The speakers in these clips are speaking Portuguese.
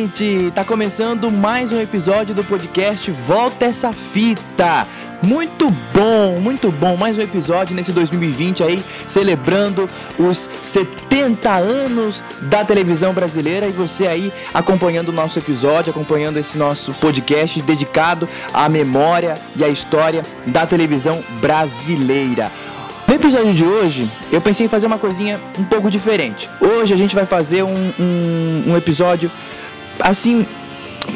gente! Tá começando mais um episódio do podcast Volta essa fita. Muito bom, muito bom. Mais um episódio nesse 2020 aí, celebrando os 70 anos da televisão brasileira e você aí acompanhando o nosso episódio, acompanhando esse nosso podcast dedicado à memória e à história da televisão brasileira. No episódio de hoje, eu pensei em fazer uma coisinha um pouco diferente. Hoje a gente vai fazer um, um, um episódio assim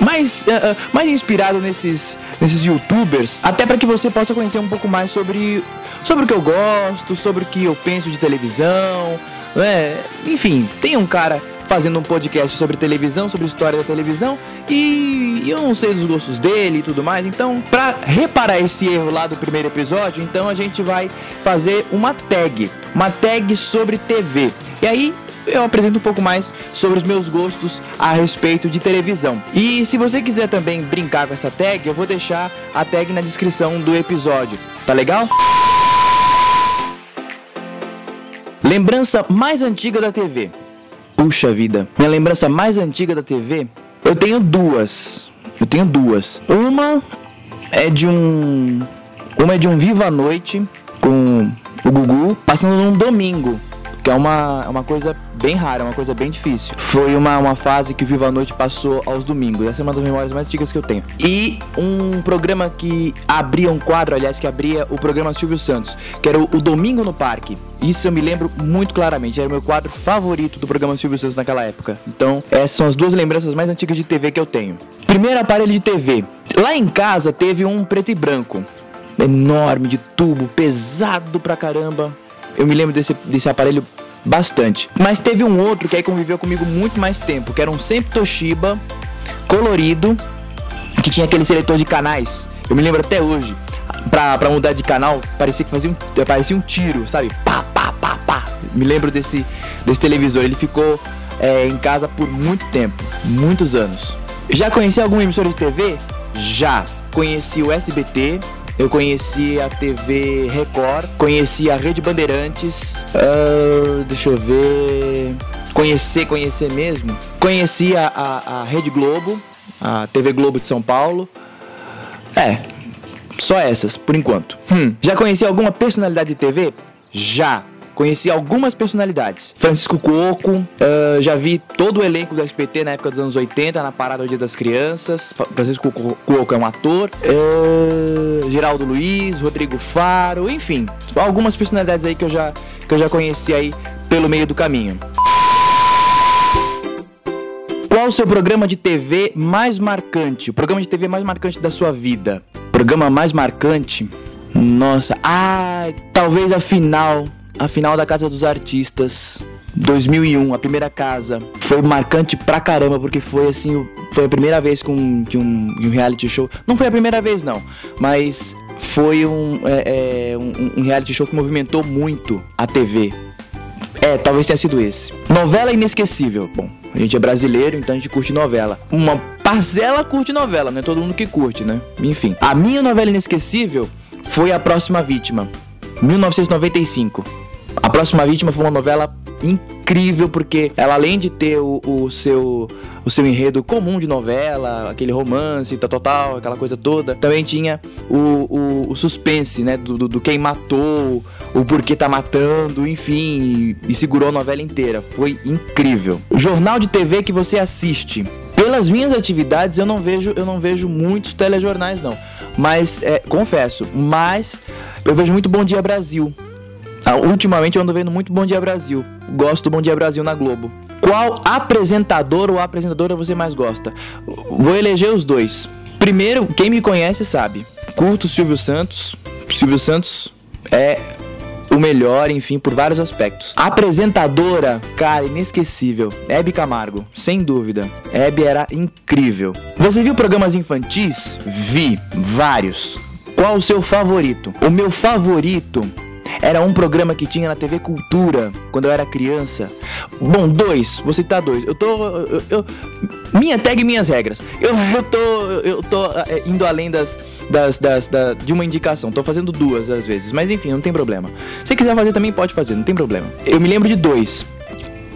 mais, uh, mais inspirado nesses, nesses youtubers, até para que você possa conhecer um pouco mais sobre, sobre o que eu gosto, sobre o que eu penso de televisão, né? Enfim, tem um cara fazendo um podcast sobre televisão, sobre história da televisão, e eu não sei dos gostos dele e tudo mais. Então, para reparar esse erro lá do primeiro episódio, então a gente vai fazer uma tag, uma tag sobre TV. E aí eu apresento um pouco mais sobre os meus gostos a respeito de televisão. E se você quiser também brincar com essa tag, eu vou deixar a tag na descrição do episódio. Tá legal? Lembrança mais antiga da TV. Puxa vida, minha lembrança mais antiga da TV, eu tenho duas. Eu tenho duas. Uma é de um uma é de um Viva a Noite com o Gugu passando num domingo que é uma, uma coisa bem rara, uma coisa bem difícil. Foi uma, uma fase que o Viva a Noite passou aos domingos. Essa é uma das memórias mais antigas que eu tenho. E um programa que abria um quadro, aliás, que abria o programa Silvio Santos, que era o, o Domingo no Parque. Isso eu me lembro muito claramente. Era o meu quadro favorito do programa Silvio Santos naquela época. Então, essas são as duas lembranças mais antigas de TV que eu tenho. Primeiro aparelho de TV. Lá em casa teve um preto e branco. Enorme, de tubo, pesado pra caramba eu me lembro desse, desse aparelho bastante. Mas teve um outro que aí conviveu comigo muito mais tempo, que era um sempre Toshiba colorido, que tinha aquele seletor de canais. Eu me lembro até hoje. Pra, pra mudar de canal, parecia que fazia um, parecia um tiro, sabe? Pá, pá, pá, pá. Me lembro desse, desse televisor. Ele ficou é, em casa por muito tempo, muitos anos. Já conheci alguma emissora de TV? Já. Conheci o SBT, eu conheci a TV Record, conheci a Rede Bandeirantes, uh, deixa eu ver. Conhecer, conhecer mesmo. Conheci a, a, a Rede Globo, a TV Globo de São Paulo. É, só essas, por enquanto. Hum. Já conheci alguma personalidade de TV? Já. Conheci algumas personalidades. Francisco Cuoco, uh, já vi todo o elenco do SPT na época dos anos 80, na parada do Dia das Crianças. Francisco Cuoco é um ator. Uh, Geraldo Luiz, Rodrigo Faro, enfim. Algumas personalidades aí que eu já, que eu já conheci aí pelo meio do caminho. Qual o seu programa de TV mais marcante? O programa de TV mais marcante da sua vida? Programa mais marcante? Nossa, ah, talvez a final a final da Casa dos Artistas 2001, a primeira casa, foi marcante pra caramba, porque foi assim, foi a primeira vez com de um, um reality show. Não foi a primeira vez, não, mas foi um, é, é, um, um reality show que movimentou muito a TV. É, talvez tenha sido esse. Novela inesquecível. Bom, a gente é brasileiro, então a gente curte novela. Uma parcela curte novela, não é todo mundo que curte, né? Enfim, a minha novela inesquecível foi A Próxima Vítima, 1995. A Próxima Vítima foi uma novela incrível porque ela além de ter o, o seu o seu enredo comum de novela, aquele romance, tal, tal, aquela coisa toda. Também tinha o, o, o suspense, né? Do, do, do, quem matou, o porquê tá matando, enfim, e, e segurou a novela inteira. Foi incrível. O jornal de TV que você assiste. Pelas minhas atividades, eu não vejo, eu não vejo muitos telejornais, não. Mas, é, confesso, mas eu vejo muito Bom Dia Brasil. Ah, ultimamente eu ando vendo muito Bom Dia Brasil. Gosto do Bom Dia Brasil na Globo. Qual apresentador ou apresentadora você mais gosta? Vou eleger os dois. Primeiro, quem me conhece sabe. Curto Silvio Santos. Silvio Santos é o melhor, enfim, por vários aspectos. Apresentadora, cara, inesquecível. Hebe Camargo, sem dúvida. Hebe era incrível. Você viu programas infantis? Vi, vários. Qual o seu favorito? O meu favorito era um programa que tinha na TV Cultura quando eu era criança. Bom, dois, vou citar dois. Eu tô. Eu, eu, minha tag minhas regras. Eu, eu tô. Eu tô é, indo além das. Das, das, da, de uma indicação. Tô fazendo duas às vezes. Mas enfim, não tem problema. Se quiser fazer também, pode fazer, não tem problema. Eu me lembro de dois.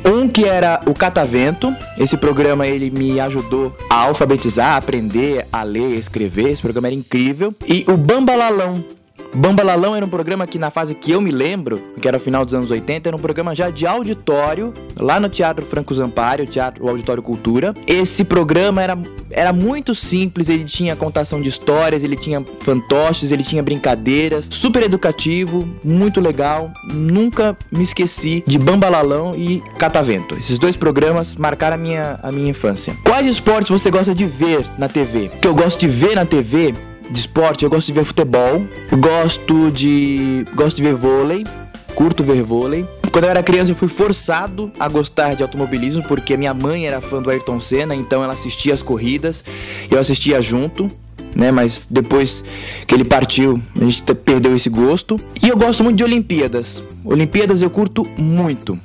Um que era o Catavento. Esse programa ele me ajudou a alfabetizar, aprender a ler, escrever. Esse programa era incrível. E o Bambalalão, Bambalalão era um programa que na fase que eu me lembro, que era o final dos anos 80, era um programa já de auditório, lá no Teatro Franco Zampari, o Teatro o Auditório Cultura. Esse programa era, era muito simples, ele tinha contação de histórias, ele tinha fantoches, ele tinha brincadeiras, super educativo, muito legal. Nunca me esqueci de Bambalalão e Catavento. Esses dois programas marcaram a minha, a minha infância. Quais esportes você gosta de ver na TV? O que eu gosto de ver na TV de esporte, eu gosto de ver futebol, gosto de gosto de ver vôlei, curto ver vôlei. Quando eu era criança, eu fui forçado a gostar de automobilismo porque minha mãe era fã do Ayrton Senna, então ela assistia as corridas, eu assistia junto. Né, mas depois que ele partiu, a gente perdeu esse gosto. E eu gosto muito de Olimpíadas. Olimpíadas eu curto muito.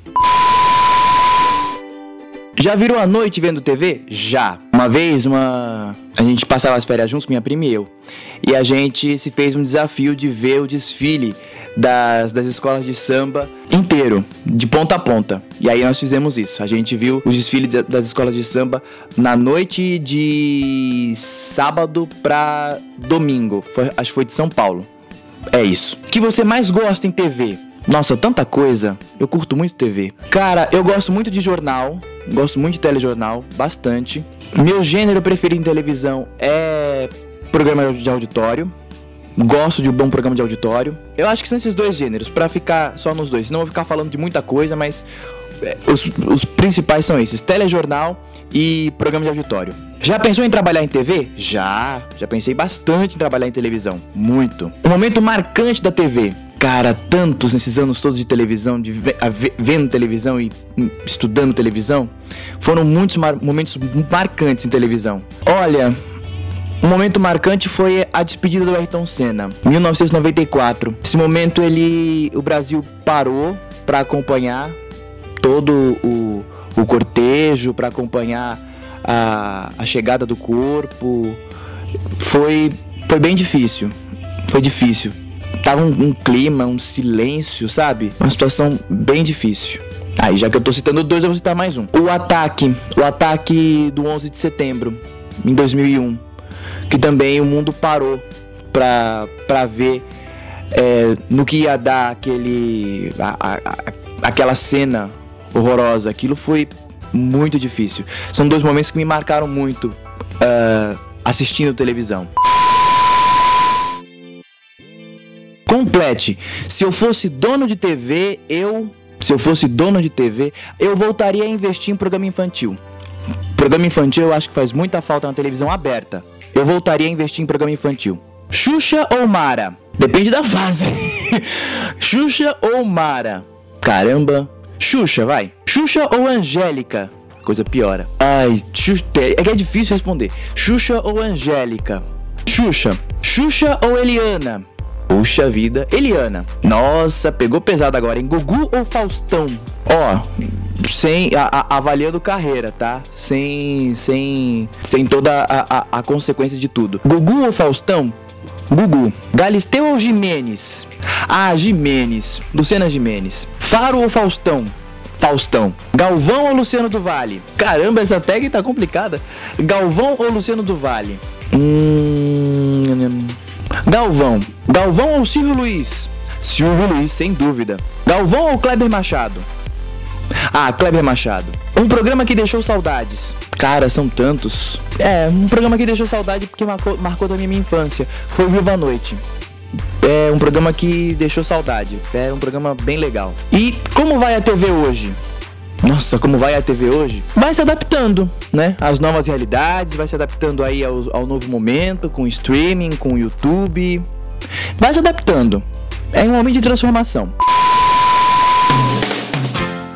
Já virou a noite vendo TV? Já. Uma vez, uma. A gente passava as férias juntos, minha prima e eu. E a gente se fez um desafio de ver o desfile das, das escolas de samba inteiro, de ponta a ponta. E aí nós fizemos isso. A gente viu o desfile das escolas de samba na noite de sábado pra domingo. Foi, acho que foi de São Paulo. É isso. O que você mais gosta em TV? Nossa, tanta coisa. Eu curto muito TV. Cara, eu gosto muito de jornal. Gosto muito de telejornal, bastante. Meu gênero preferido em televisão é programa de auditório. Gosto de um bom programa de auditório. Eu acho que são esses dois gêneros, para ficar só nos dois. Eu vou ficar falando de muita coisa, mas é, os, os, principais são esses: telejornal e programa de auditório. Já pensou em trabalhar em TV? Já. Já pensei bastante em trabalhar em televisão. Muito. O momento marcante da TV cara, tantos nesses anos todos de televisão, de vendo televisão e hum, estudando televisão, foram muitos mar momentos marcantes em televisão. Olha, um momento marcante foi a despedida do Ayrton Senna, 1994. Esse momento ele, o Brasil parou para acompanhar todo o, o cortejo, para acompanhar a, a chegada do corpo. Foi, foi bem difícil. Foi difícil tava um, um, clima, um silêncio, sabe? Uma situação bem difícil. Aí, já que eu tô citando dois, eu vou citar mais um. O ataque, o ataque do 11 de setembro, em 2001, que também o mundo parou pra, pra ver é, no que ia dar aquele, a, a, aquela cena horrorosa. Aquilo foi muito difícil. São dois momentos que me marcaram muito uh, assistindo televisão. Complete. Se eu fosse dono de TV, eu. Se eu fosse dono de TV, eu voltaria a investir em programa infantil. Programa infantil eu acho que faz muita falta na televisão aberta. Eu voltaria a investir em programa infantil. Xuxa ou Mara? Depende da fase. Xuxa ou Mara? Caramba. Xuxa, vai. Xuxa ou Angélica? Coisa piora. Ai, Xuxa. É que é difícil responder. Xuxa ou Angélica? Xuxa. Xuxa ou Eliana? Puxa vida. Eliana. Nossa, pegou pesado agora, hein? Gugu ou Faustão? Ó, sem a, a, avaliando carreira, tá? Sem sem sem toda a, a, a consequência de tudo. Gugu ou Faustão? Gugu. Galisteu ou Jimenez? Ah, Jimenez. Luciana Jimenez. Faro ou Faustão? Faustão. Galvão ou Luciano do Vale? Caramba, essa tag tá complicada. Galvão ou Luciano do Vale? Hum... Galvão. Galvão ou Silvio Luiz? Silvio Luiz, sem dúvida. Galvão ou Kleber Machado? Ah, Kleber Machado. Um programa que deixou saudades. Cara, são tantos. É, um programa que deixou saudade porque marcou, marcou também minha infância. Foi Viva a Noite. É um programa que deixou saudade. É um programa bem legal. E como vai a TV hoje? Nossa, como vai a TV hoje? Vai se adaptando, né? Às novas realidades, vai se adaptando aí ao, ao novo momento, com streaming, com YouTube. Vai se adaptando. É um momento de transformação.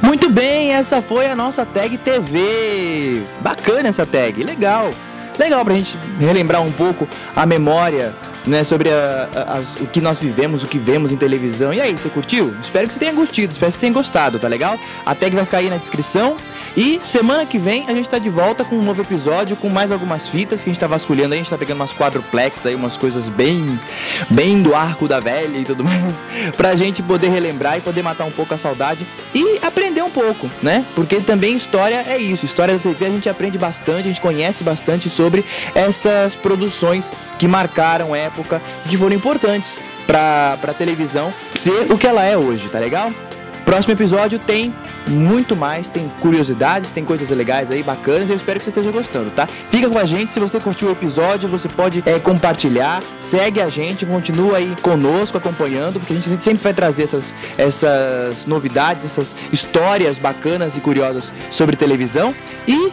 Muito bem, essa foi a nossa tag TV. Bacana essa tag, legal. Legal pra gente relembrar um pouco a memória né, sobre a, a, o que nós vivemos, o que vemos em televisão. E aí, você curtiu? Espero que você tenha curtido, espero que você tenha gostado, tá legal? A tag vai ficar aí na descrição. E semana que vem a gente tá de volta com um novo episódio, com mais algumas fitas que a gente tá vasculhando aí. A gente tá pegando umas quadruplex aí, umas coisas bem, bem do arco da velha e tudo mais, pra gente poder relembrar e poder matar um pouco a saudade e aprender um pouco, né? Porque também história é isso. História da TV a gente aprende bastante, a gente conhece bastante sobre essas produções que marcaram época e que foram importantes pra, pra televisão ser o que ela é hoje, tá legal? Próximo episódio tem muito mais, tem curiosidades, tem coisas legais aí, bacanas. Eu espero que você esteja gostando, tá? Fica com a gente, se você curtiu o episódio, você pode é, compartilhar, segue a gente, continua aí conosco, acompanhando, porque a gente sempre vai trazer essas, essas novidades, essas histórias bacanas e curiosas sobre televisão. E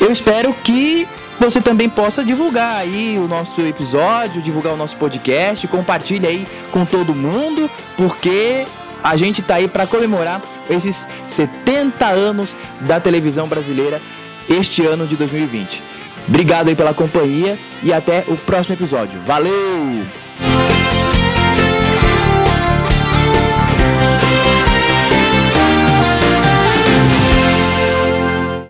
eu espero que você também possa divulgar aí o nosso episódio, divulgar o nosso podcast, compartilhe aí com todo mundo, porque a gente tá aí para comemorar esses 70 anos da televisão brasileira este ano de 2020. Obrigado aí pela companhia e até o próximo episódio. Valeu!